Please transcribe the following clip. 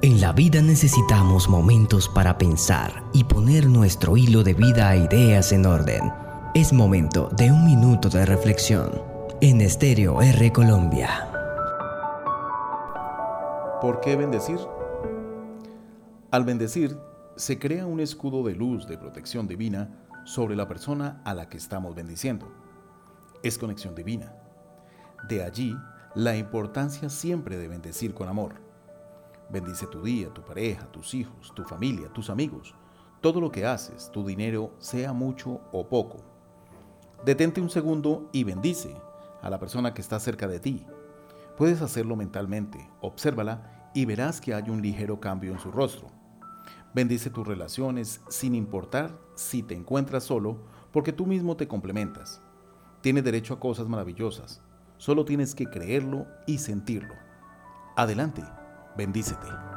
En la vida necesitamos momentos para pensar y poner nuestro hilo de vida a ideas en orden. Es momento de un minuto de reflexión en Estéreo R Colombia. ¿Por qué bendecir? Al bendecir, se crea un escudo de luz de protección divina sobre la persona a la que estamos bendiciendo. Es conexión divina. De allí la importancia siempre de bendecir con amor Bendice tu día, tu pareja, tus hijos, tu familia, tus amigos, todo lo que haces, tu dinero, sea mucho o poco. Detente un segundo y bendice a la persona que está cerca de ti. Puedes hacerlo mentalmente, obsérvala y verás que hay un ligero cambio en su rostro. Bendice tus relaciones sin importar si te encuentras solo, porque tú mismo te complementas. Tienes derecho a cosas maravillosas, solo tienes que creerlo y sentirlo. Adelante. Bendícete.